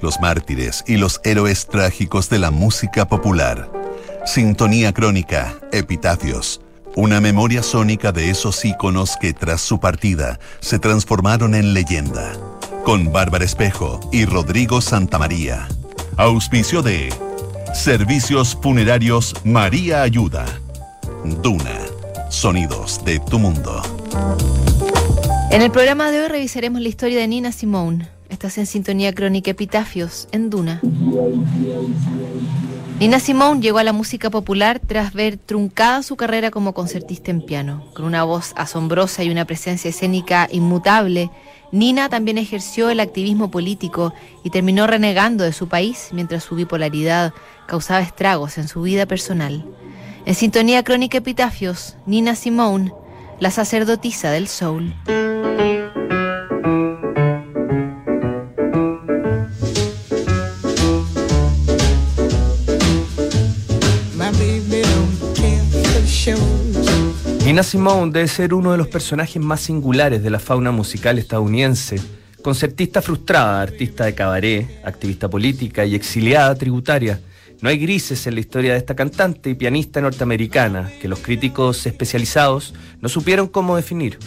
los mártires y los héroes trágicos de la música popular. Sintonía crónica, epitafios. Una memoria sónica de esos íconos que tras su partida se transformaron en leyenda. Con Bárbara Espejo y Rodrigo Santamaría. Auspicio de Servicios Funerarios María Ayuda. Duna. Sonidos de tu mundo. En el programa de hoy revisaremos la historia de Nina Simone. Estás en sintonía crónica Epitafios en Duna. Nina Simone llegó a la música popular tras ver truncada su carrera como concertista en piano. Con una voz asombrosa y una presencia escénica inmutable, Nina también ejerció el activismo político y terminó renegando de su país mientras su bipolaridad causaba estragos en su vida personal. En sintonía crónica Epitafios, Nina Simone, la sacerdotisa del soul. Nina Simone debe ser uno de los personajes más singulares de la fauna musical estadounidense. Concertista frustrada, artista de cabaret, activista política y exiliada tributaria. No hay grises en la historia de esta cantante y pianista norteamericana que los críticos especializados no supieron cómo definir.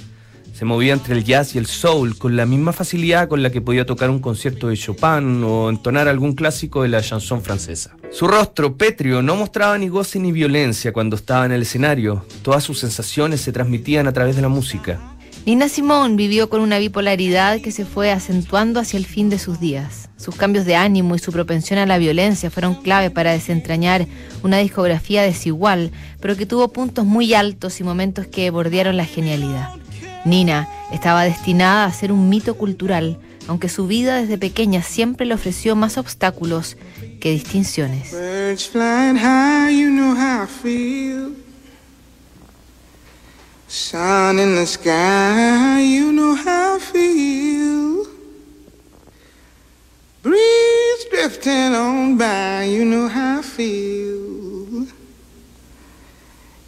Se movía entre el jazz y el soul con la misma facilidad con la que podía tocar un concierto de Chopin o entonar algún clásico de la chanson francesa. Su rostro pétreo no mostraba ni goce ni violencia cuando estaba en el escenario. Todas sus sensaciones se transmitían a través de la música. Nina Simone vivió con una bipolaridad que se fue acentuando hacia el fin de sus días. Sus cambios de ánimo y su propensión a la violencia fueron clave para desentrañar una discografía desigual, pero que tuvo puntos muy altos y momentos que bordearon la genialidad. Nina estaba destinada a ser un mito cultural, aunque su vida desde pequeña siempre le ofreció más obstáculos que distinciones. High, you know how I feel. Sun in the sky, you know how I feel. Breeze drifting on by, you know how I feel.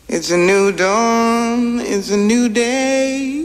It's a new dawn, it's a new day.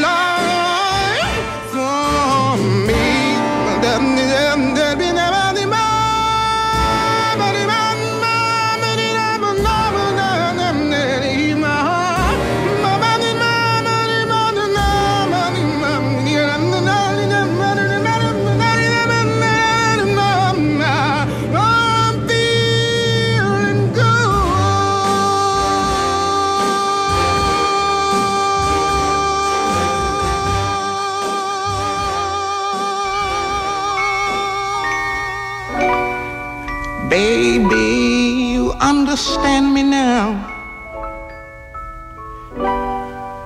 Baby, you understand me now.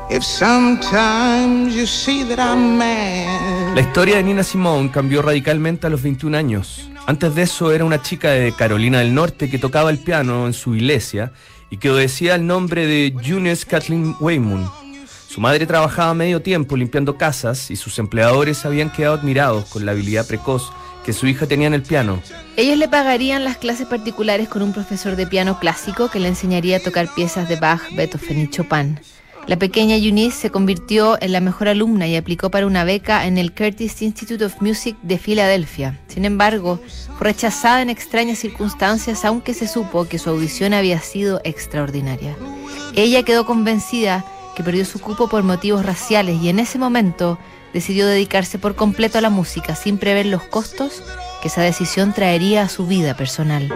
If sometimes you see that I'm mad. La historia de Nina Simone cambió radicalmente a los 21 años. Antes de eso era una chica de Carolina del Norte que tocaba el piano en su iglesia y que obedecía el nombre de Eunice Kathleen Waymoon. Su madre trabajaba medio tiempo limpiando casas y sus empleadores habían quedado admirados con la habilidad precoz que su hija tenía en el piano. Ellos le pagarían las clases particulares con un profesor de piano clásico que le enseñaría a tocar piezas de Bach, Beethoven y Chopin. La pequeña Eunice se convirtió en la mejor alumna y aplicó para una beca en el Curtis Institute of Music de Filadelfia. Sin embargo, fue rechazada en extrañas circunstancias, aunque se supo que su audición había sido extraordinaria. Ella quedó convencida que perdió su cupo por motivos raciales y en ese momento decidió dedicarse por completo a la música sin prever los costos que esa decisión traería a su vida personal.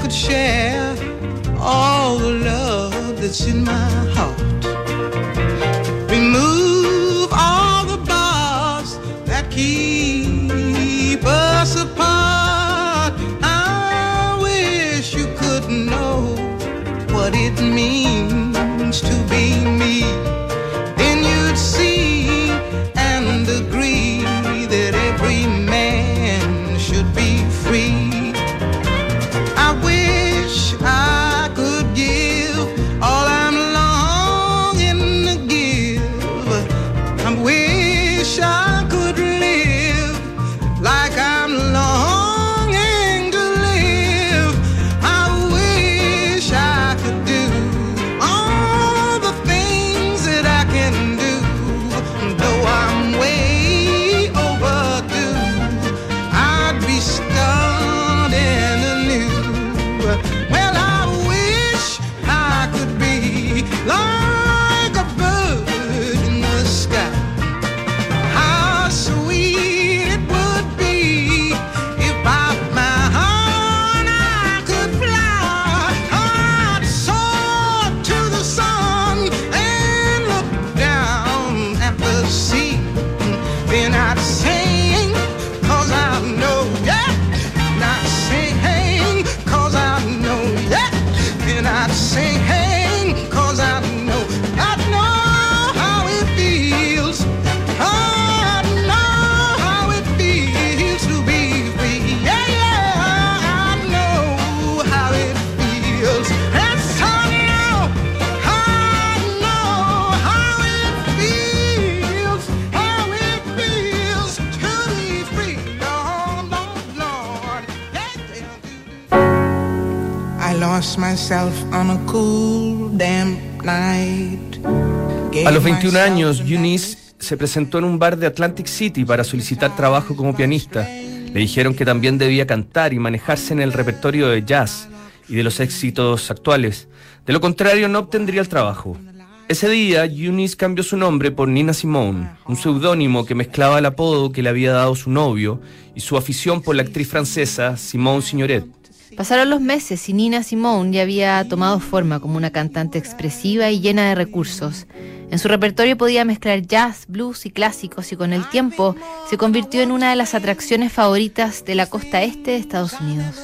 Could share all the love that's in my heart. Remove all the bars that keep us apart. I wish you could know what it means to be me. Then I'd sing, a los 21 años, Eunice se presentó en un bar de Atlantic City para solicitar trabajo como pianista. Le dijeron que también debía cantar y manejarse en el repertorio de jazz y de los éxitos actuales. De lo contrario, no obtendría el trabajo. Ese día, Eunice cambió su nombre por Nina Simone, un seudónimo que mezclaba el apodo que le había dado su novio y su afición por la actriz francesa Simone Signoret. Pasaron los meses y Nina Simone ya había tomado forma como una cantante expresiva y llena de recursos. En su repertorio podía mezclar jazz, blues y clásicos y con el tiempo se convirtió en una de las atracciones favoritas de la costa este de Estados Unidos.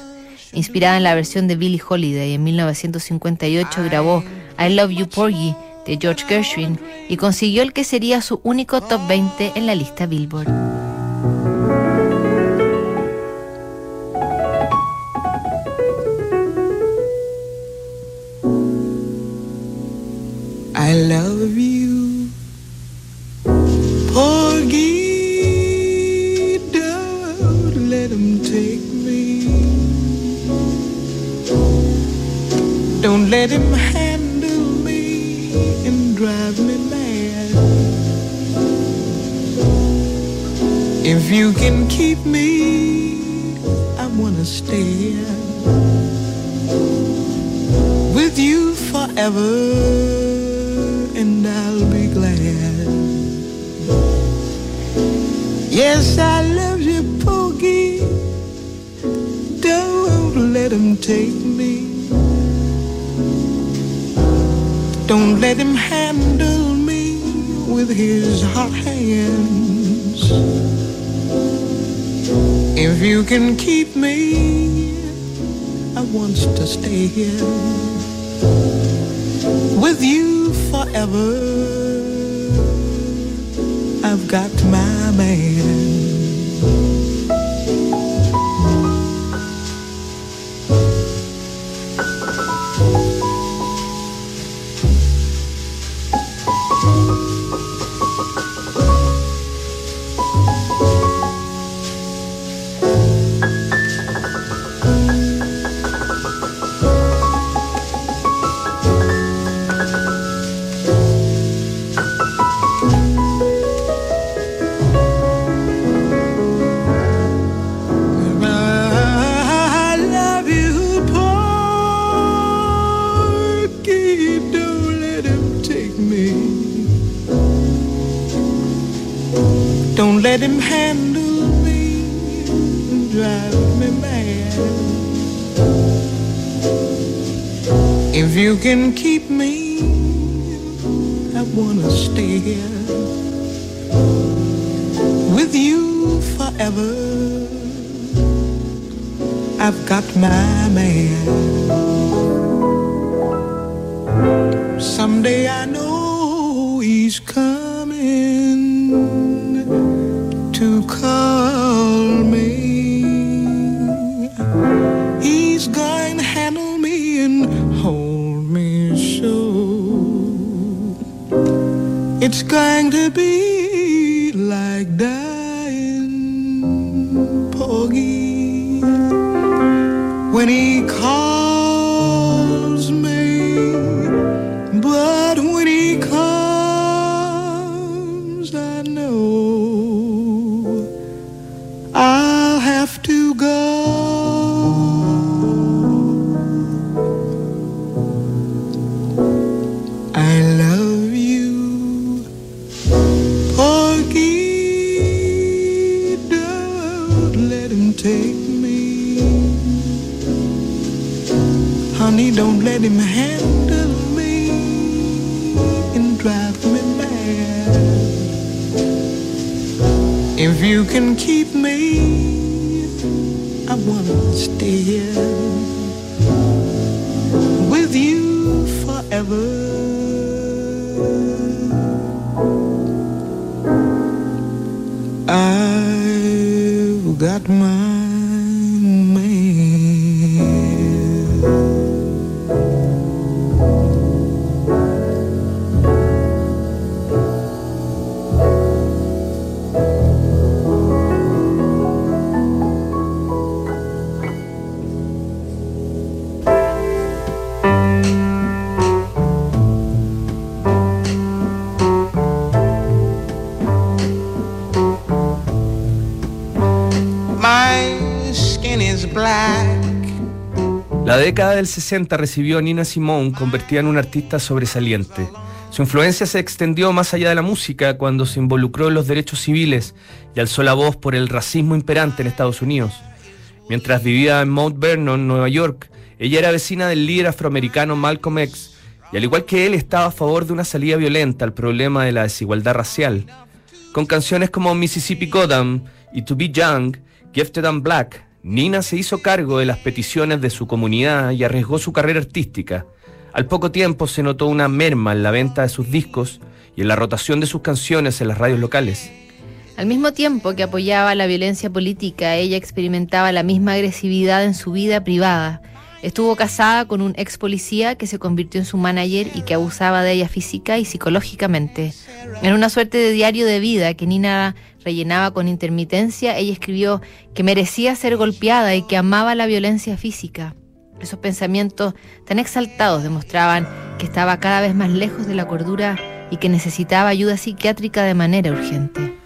Inspirada en la versión de Billie Holiday, en 1958 grabó I Love You Porgy de George Gershwin y consiguió el que sería su único top 20 en la lista Billboard. Forever, and I'll be glad. Yes, I love you, Poogie. Don't let him take me. Don't let him handle me with his hot hands. If you can keep me, I want to stay here with you forever. I've got my If you can keep me, I wanna stay here with you forever. I've got my man. Someday I know he's coming to call me. He's going to handle me and hold me so. It's going to be like dying, Porgy when he calls drive me mad. If you can keep me, I wanna stay here with you forever. Década del 60 recibió a Nina Simone convertida en una artista sobresaliente. Su influencia se extendió más allá de la música cuando se involucró en los derechos civiles y alzó la voz por el racismo imperante en Estados Unidos. Mientras vivía en Mount Vernon, Nueva York, ella era vecina del líder afroamericano Malcolm X y al igual que él estaba a favor de una salida violenta al problema de la desigualdad racial. Con canciones como Mississippi Goddam y To Be Young, Gifted and Black, Nina se hizo cargo de las peticiones de su comunidad y arriesgó su carrera artística. Al poco tiempo se notó una merma en la venta de sus discos y en la rotación de sus canciones en las radios locales. Al mismo tiempo que apoyaba la violencia política, ella experimentaba la misma agresividad en su vida privada. Estuvo casada con un ex policía que se convirtió en su manager y que abusaba de ella física y psicológicamente. En una suerte de diario de vida que Nina rellenaba con intermitencia, ella escribió que merecía ser golpeada y que amaba la violencia física. Esos pensamientos tan exaltados demostraban que estaba cada vez más lejos de la cordura y que necesitaba ayuda psiquiátrica de manera urgente.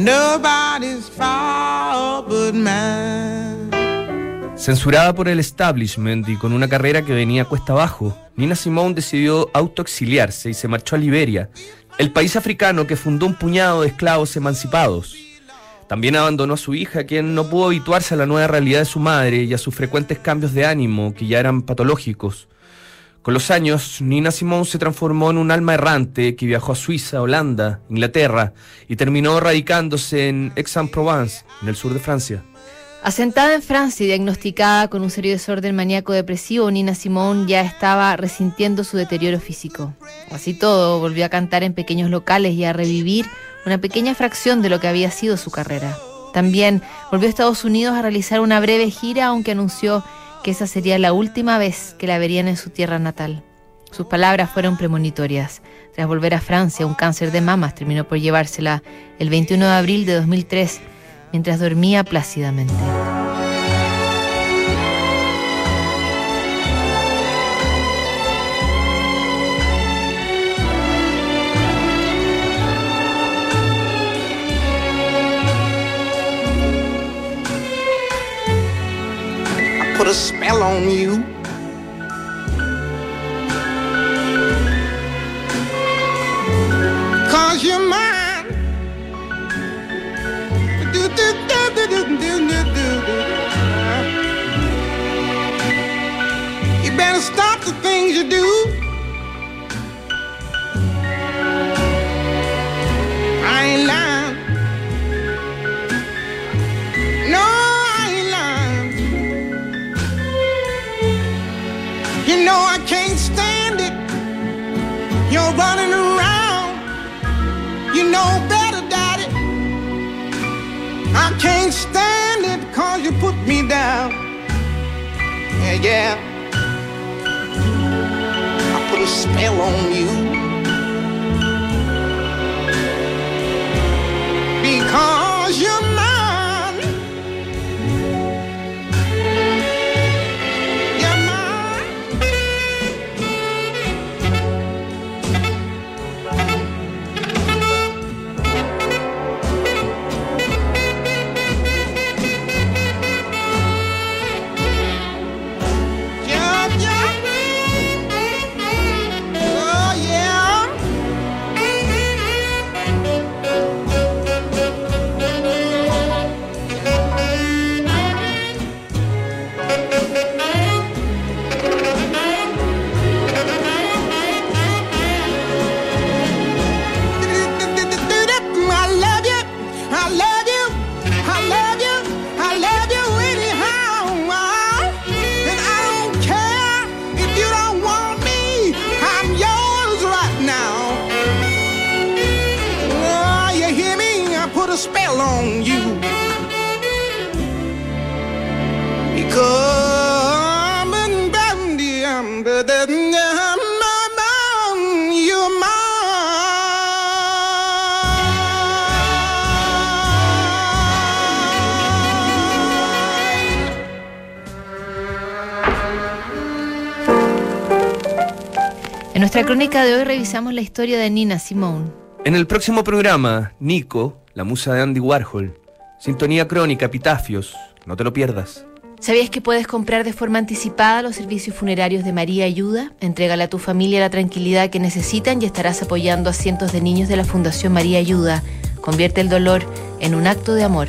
Nobody's fault but mine. Censurada por el establishment y con una carrera que venía cuesta abajo, Nina Simone decidió autoexiliarse y se marchó a Liberia, el país africano que fundó un puñado de esclavos emancipados. También abandonó a su hija, quien no pudo habituarse a la nueva realidad de su madre y a sus frecuentes cambios de ánimo, que ya eran patológicos. Con los años, Nina Simone se transformó en un alma errante que viajó a Suiza, Holanda, Inglaterra y terminó radicándose en Aix-en-Provence, en el sur de Francia. Asentada en Francia y diagnosticada con un serio desorden maníaco depresivo, Nina Simone ya estaba resintiendo su deterioro físico. Así todo, volvió a cantar en pequeños locales y a revivir una pequeña fracción de lo que había sido su carrera. También volvió a Estados Unidos a realizar una breve gira, aunque anunció que esa sería la última vez que la verían en su tierra natal. Sus palabras fueron premonitorias. Tras volver a Francia, un cáncer de mamas terminó por llevársela el 21 de abril de 2003, mientras dormía plácidamente. Put a spell on you. Yeah, yeah. I put a spell on you. En nuestra crónica de hoy revisamos la historia de Nina Simone. En el próximo programa, Nico, la musa de Andy Warhol, Sintonía Crónica, Epitafios, no te lo pierdas. ¿Sabías que puedes comprar de forma anticipada los servicios funerarios de María Ayuda? Entrégale a tu familia la tranquilidad que necesitan y estarás apoyando a cientos de niños de la Fundación María Ayuda. Convierte el dolor en un acto de amor.